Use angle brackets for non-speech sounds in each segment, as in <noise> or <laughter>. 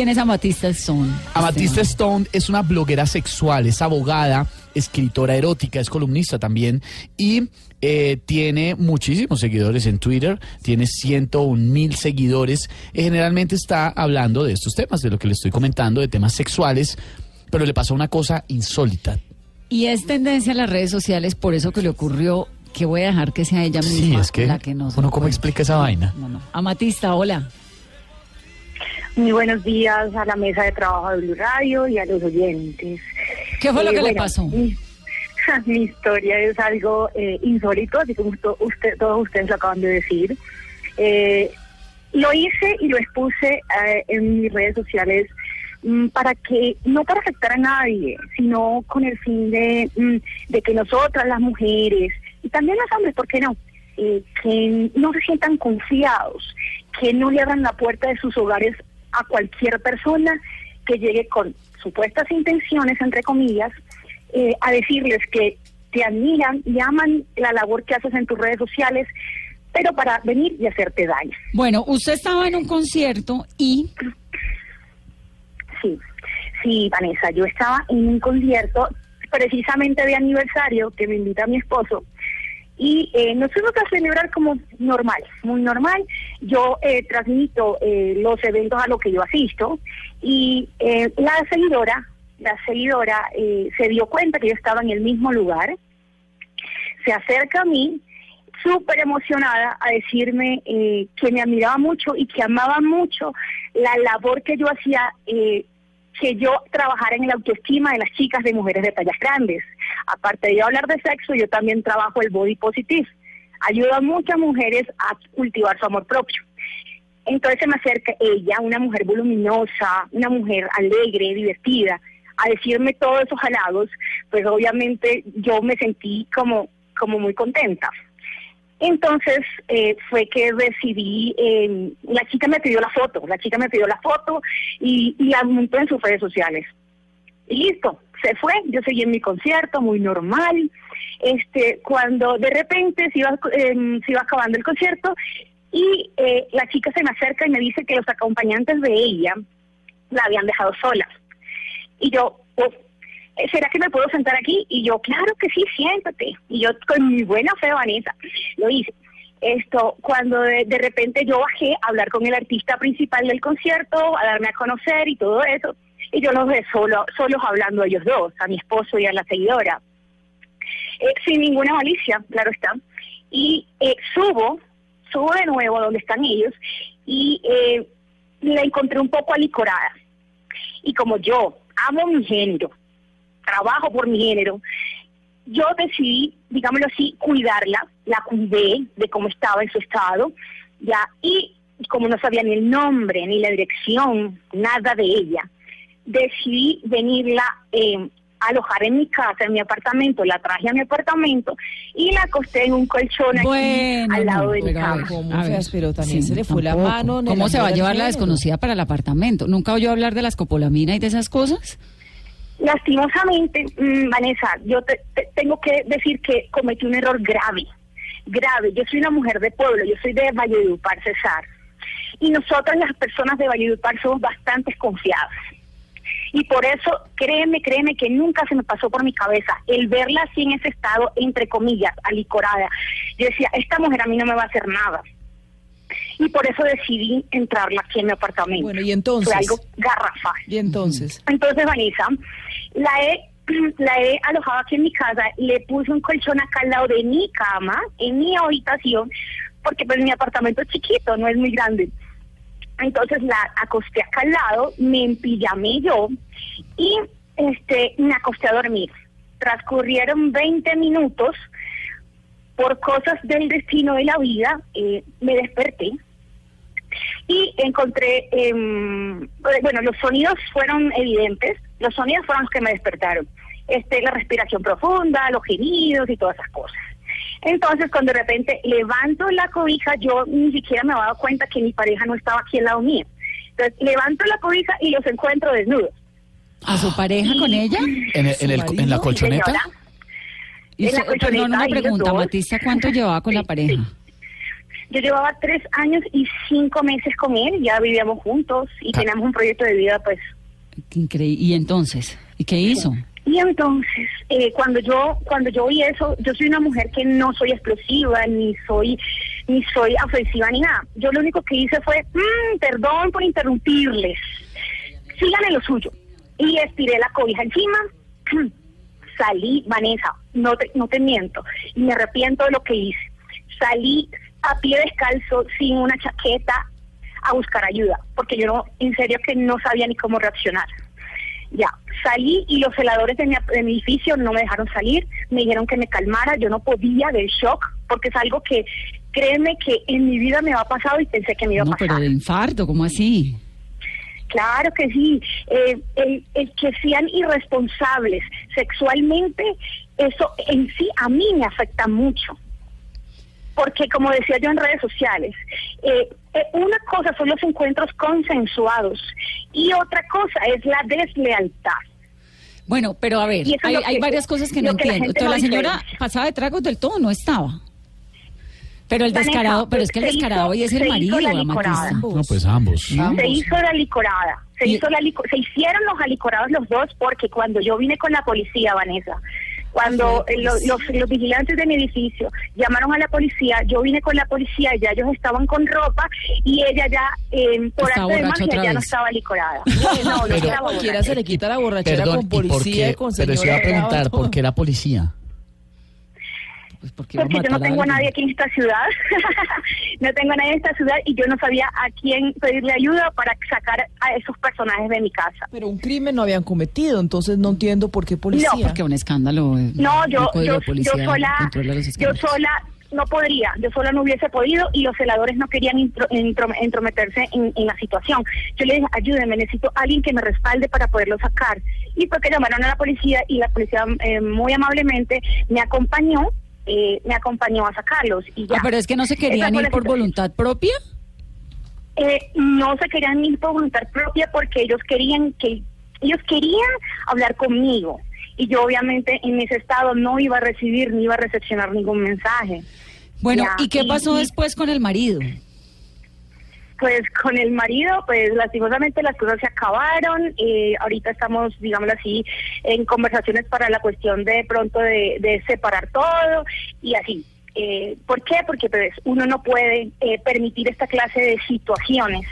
¿Quién es Amatista Stone? Amatista Stone es una bloguera sexual, es abogada, escritora erótica, es columnista también y eh, tiene muchísimos seguidores en Twitter, tiene 101 mil seguidores. y generalmente está hablando de estos temas, de lo que le estoy comentando, de temas sexuales, pero le pasó una cosa insólita. Y es tendencia en las redes sociales, por eso que le ocurrió que voy a dejar que sea ella misma Sí, es que, la que nos uno cómo explica esa vaina. No, no. Amatista, hola. Muy buenos días a la mesa de trabajo de Blue Radio y a los oyentes. ¿Qué fue lo Eh, que le pasó? Mi, <laughs> mi historia es algo eh, insólito, así como to- usted, todos ustedes lo acaban de decir. Eh, lo hice y lo expuse eh, en mis redes sociales mm, para que, no para afectar a nadie, sino con el fin de, mm, de que nosotras, las mujeres, y también los hombres, ¿por qué no? Eh, que no se sientan confiados, que no le abran la puerta de sus hogares a cualquier persona que llegue con supuestas intenciones, entre comillas, eh, a decirles que te admiran y aman la labor que haces en tus redes sociales, pero para venir y hacerte daño. Bueno, usted estaba en un concierto y Sí, sí, Vanessa, yo estaba en un concierto precisamente de aniversario que me invita mi esposo y eh, nos fuimos a celebrar como normal, muy normal. Yo eh, transmito eh, los eventos a los que yo asisto y eh, la seguidora, la seguidora eh, se dio cuenta que yo estaba en el mismo lugar, se acerca a mí súper emocionada a decirme eh, que me admiraba mucho y que amaba mucho la labor que yo hacía, eh, que yo trabajara en la autoestima de las chicas de mujeres de tallas grandes. Aparte de yo hablar de sexo, yo también trabajo el body positive. Ayudo a muchas mujeres a cultivar su amor propio. Entonces se me acerca ella, una mujer voluminosa, una mujer alegre, divertida, a decirme todos esos halagos, pues obviamente yo me sentí como, como muy contenta. Entonces eh, fue que decidí, eh, la chica me pidió la foto, la chica me pidió la foto y, y la montó en sus redes sociales. Y listo, se fue, yo seguí en mi concierto, muy normal. Este, cuando de repente se iba, eh, se iba acabando el concierto y eh, la chica se me acerca y me dice que los acompañantes de ella la habían dejado sola. Y yo, oh, ¿será que me puedo sentar aquí? Y yo, claro que sí, siéntate. Y yo, con mi buena fe, Vanessa, lo hice. Esto, cuando de, de repente yo bajé a hablar con el artista principal del concierto, a darme a conocer y todo eso, y yo los dejé solo, solos hablando ellos dos, a mi esposo y a la seguidora. Eh, sin ninguna malicia, claro está. Y eh, subo, subo de nuevo donde están ellos, y eh, la encontré un poco alicorada. Y como yo amo mi género, trabajo por mi género, yo decidí, digámoslo así, cuidarla, la cuidé de cómo estaba en su estado, ya, y como no sabía ni el nombre, ni la dirección, nada de ella, decidí venirla eh, a alojar en mi casa, en mi apartamento, la traje a mi apartamento y la acosté en un colchón aquí Bueno, al lado no, de mi cama. Pero también sí, se le fue la mano ¿Cómo se va a llevar la desconocida para el apartamento? ¿Nunca oyó hablar de la escopolamina y de esas cosas? Lastimosamente, mm, Vanessa, yo te- te- tengo que decir que cometí un error grave, grave. Yo soy una mujer de pueblo, yo soy de Valledupar, Cesar. Y nosotras las personas de Valledupar somos bastante confiadas. Y por eso, créeme, créeme que nunca se me pasó por mi cabeza el verla así en ese estado, entre comillas, alicorada. Yo decía, esta mujer a mí no me va a hacer nada. Y por eso decidí entrarla aquí en mi apartamento. Bueno, y entonces. Fue algo garrafal. Y entonces. Entonces, Vanessa, la he, <clears throat> la he alojado aquí en mi casa, le puse un colchón acá al lado de mi cama, en mi habitación, porque pues mi apartamento es chiquito, no es muy grande. Entonces la acosté acá al lado, me empillamé yo y este me acosté a dormir. Transcurrieron 20 minutos, por cosas del destino de la vida, eh, me desperté y encontré, em, bueno, los sonidos fueron evidentes, los sonidos fueron los que me despertaron. Este, la respiración profunda, los gemidos y todas esas cosas. Entonces, cuando de repente levanto la cobija, yo ni siquiera me había dado cuenta que mi pareja no estaba aquí al lado mío. Entonces, levanto la cobija y los encuentro desnudos. ¿A su pareja con ella? ¿En, el- en el- ¿Su en la colchoneta? Y En la usted- colchoneta, perdón, una pregunta. Matista, ¿cuánto llevaba con la Sí, pareja? sí. Yo llevaba tres años y cinco meses con él, ya vivíamos juntos y Ah. teníamos un proyecto de vida, pues. Qué increí- ¿Y entonces? ¿Y qué hizo? Y entonces, eh, cuando yo cuando yo vi eso, yo soy una mujer que no soy explosiva, ni soy ni soy ofensiva ni nada. Yo lo único que hice fue, "Mm, perdón por interrumpirles, sigan en lo suyo. Y estiré la cobija encima, <clears throat> salí, Vanessa, no te, no te miento, y me arrepiento de lo que hice. Salí a pie descalzo, sin una chaqueta, a buscar ayuda, porque yo no, en serio que no sabía ni cómo reaccionar. Ya, salí y los celadores de mi, de mi edificio no me dejaron salir, me dijeron que me calmara, yo no podía del shock, porque es algo que, créeme que en mi vida me ha pasado y pensé que me iba No, a pasar. pero de infarto, ¿cómo así? Claro que sí. Eh, el, el que sean irresponsables sexualmente, eso en sí a mí me afecta mucho. Porque como decía yo en redes sociales, eh, eh, una cosa son los encuentros consensuados y otra cosa es la deslealtad. Bueno, pero a ver, hay, lo hay que- varias cosas que no que la entiendo. gente Entonces, no la señora diferencia. pasaba de tragos del todo, no estaba. Pero el Vanessa, descarado, pero es que el descarado hoy es el marido, la Amatista. licorada. No, pues ambos. Se hizo la licorada, se Y- hizo la lico- se hicieron los alicorados los dos porque cuando yo vine con la policía, Vanessa, cuando eh, lo- los, los vigilantes de mi edificio llamaron a la policía, yo vine con la policía, ya ellos estaban con ropa y ella ya eh, por Estaba arte de borracha magia ya no estaba licorada. <laughs> No, no Pero- estaba Cualquiera borracha. se le quita la borrachera Perdón, con ¿y por policía qué? y con Pero se iba a preguntar, ¿por qué la policía? Pues porque a Porque yo no a tengo a alguien. nadie aquí en esta ciudad, <laughs> no tengo a nadie en esta ciudad y yo no sabía a quién pedirle ayuda para sacar a esos personajes de mi casa. Pero un crimen no habían cometido, entonces no entiendo por qué policía. Porque un escándalo. eh, No, yo, yo, yo sola, yo sola no podría, yo sola no hubiese podido y los celadores no querían intro- intro- entrometerse en, en la situación. Yo le dije, ayúdenme, necesito alguien que me respalde para poderlo sacar. Y fue que llamaron a la policía y la policía eh, muy amablemente me acompañó, eh, me acompañó a sacarlos y ya. Ah, pero es que no se querían ir por voluntad propia. Eh, no se querían ir por voluntad propia porque ellos querían que ellos querían hablar conmigo y yo obviamente en ese estado no iba a recibir ni iba a recepcionar ningún mensaje. Bueno, Ya, ¿y qué pasó y- después con el marido? Pues con el marido, pues lastimosamente las cosas se acabaron. eh, ahorita estamos, digámoslo así, en conversaciones para la cuestión de pronto de, de separar todo y así. Eh, ¿Por qué? Porque pues uno no puede eh, permitir esta clase de situaciones.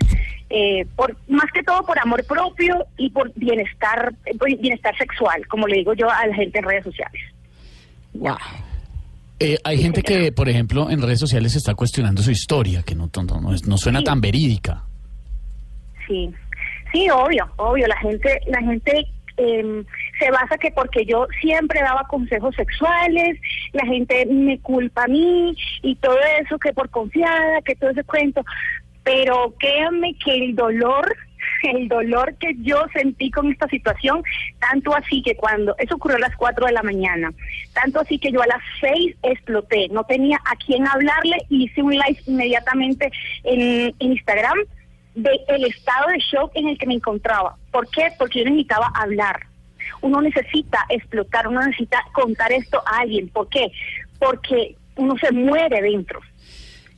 eh, por más que todo por amor propio y por bienestar por bienestar sexual, como le digo yo a la gente en redes sociales. Wow. Eh, hay gente que, por ejemplo, en redes sociales está cuestionando su historia, que no, no, no, suena Sí. tan verídica. Sí, sí, obvio, obvio. La gente, la gente eh, se basa que porque yo siempre daba consejos sexuales, la gente me culpa a mí y todo eso que por confiada, que todo ese cuento. Pero créanme que el dolor, el dolor que yo sentí con esta situación, tanto así que cuando eso ocurrió a las 4 de la mañana, tanto así que yo a las 6 exploté, no tenía a quién hablarle y hice un live inmediatamente en, Instagram de el estado de shock en el que me encontraba. ¿Por qué? Porque yo necesitaba hablar. Uno necesita explotar, uno necesita contar esto a alguien. ¿Por qué? Porque uno se muere dentro.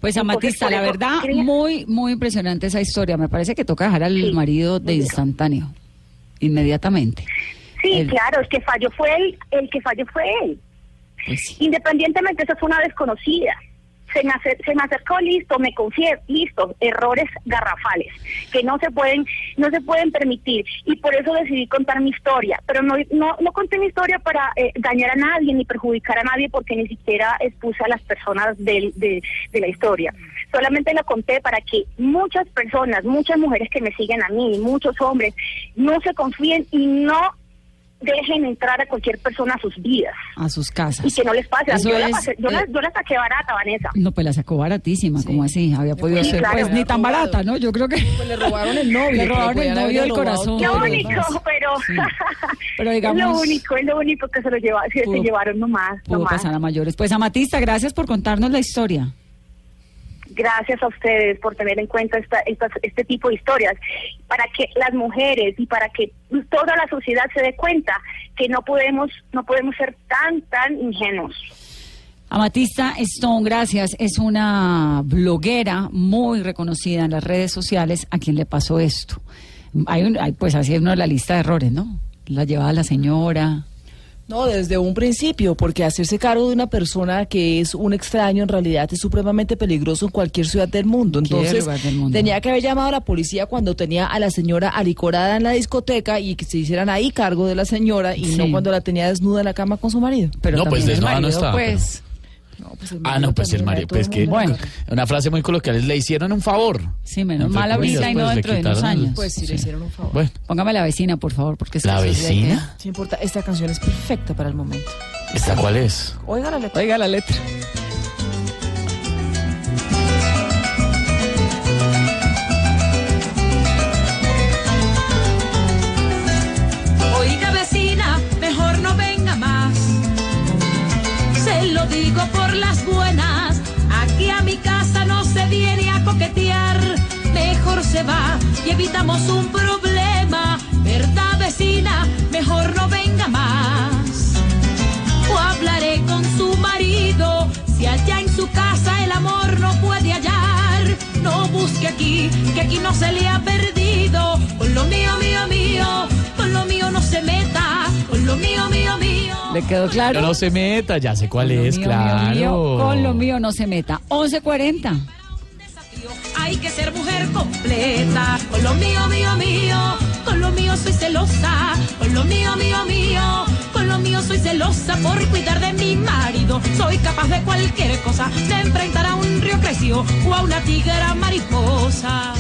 Pues Amatista, la verdad, quería- muy, muy impresionante esa historia. Me parece que toca dejar al Sí, marido de instantáneo, inmediatamente. Sí, El- claro, el que falló fue él, el que falló fue él. Pues sí. Independientemente, eso fue una desconocida. Se me, se me acercó, listo, me confié, listo, errores garrafales que no se pueden no se pueden permitir y por eso decidí contar mi historia, pero no no, no conté mi historia para eh, dañar a nadie ni perjudicar a nadie porque ni siquiera expuse a las personas del- de, de la historia. Solamente lo conté para que muchas personas, muchas mujeres que me siguen a mí, muchos hombres, no se confíen y no dejen entrar a cualquier persona a sus vidas A sus casas. y que no les pase. Eso Yo, la, es, pasé- yo, la, eh, yo la saqué barata, Vanessa. No, pues la sacó baratísima, como así? Había podido Sí, ser, claro. pues ni tan barata, ¿no? Yo creo que Pues le robaron el novio. <laughs> Le robaron el novio del corazón. Lo único, pero, Sí. <laughs> Pero es lo digamos- único, es lo único que se lo lleva, se, se Pudo- llevaron nomás. pudo nomás. pasar a mayores. Pues Amatista, gracias por contarnos la historia. Gracias a ustedes por tener en cuenta esta, estas- este tipo de historias, para que las mujeres y para que toda la sociedad se dé cuenta que no podemos, no podemos ser tan, tan ingenuos. Amatista Stone, gracias. Es una bloguera muy reconocida en las redes sociales a quien le pasó esto. Hay, un, hay pues así es uno de la lista de errores, ¿no? La llevaba la señora. No, desde un principio, porque hacerse cargo de una persona que es un extraño en realidad es supremamente peligroso en cualquier ciudad del mundo. Cualquier Entonces, del mundo. tenía que haber llamado a la policía cuando tenía a la señora alicorada en la discoteca y que se hicieran ahí cargo de la señora y Sí. no cuando la tenía desnuda en la cama con su marido. Pero No, pues desnuda no marido, estaba, pues. No, pues el Ah, no, pues el marido, todo pues el que. Bueno. una frase muy coloquial es le hicieron un favor. Sí, menos mal ahorita y no pues, dentro de unos años. Pues sí, le hicieron un favor. Bueno, Póngame la vecina, por favor, porque es ¿La vecina? Sí importa, esta canción es perfecta para el momento. ¿esta cuál es? Oiga la letra. Oiga la letra. Mejor se va y evitamos un problema. ¿Verdad vecina? Mejor no venga más. O hablaré con su marido. Si allá en su casa el amor no puede hallar, no busque aquí, que aquí no se le ha perdido. Con lo mío, mío, mío, con lo mío no se meta. Con lo mío, mío, mío. ¿Le quedó claro? Pero no se meta, ya sé cuál Con es, mío, claro. mío, mío, con lo mío no se meta. 11.40. Hay que ser mujer completa. Con lo mío, mío, mío. Con lo mío soy celosa. Con lo mío, mío, mío. Con lo mío soy celosa por cuidar de mi marido. Soy capaz de cualquier cosa. De enfrentar a un río creció o a una tigra mariposa.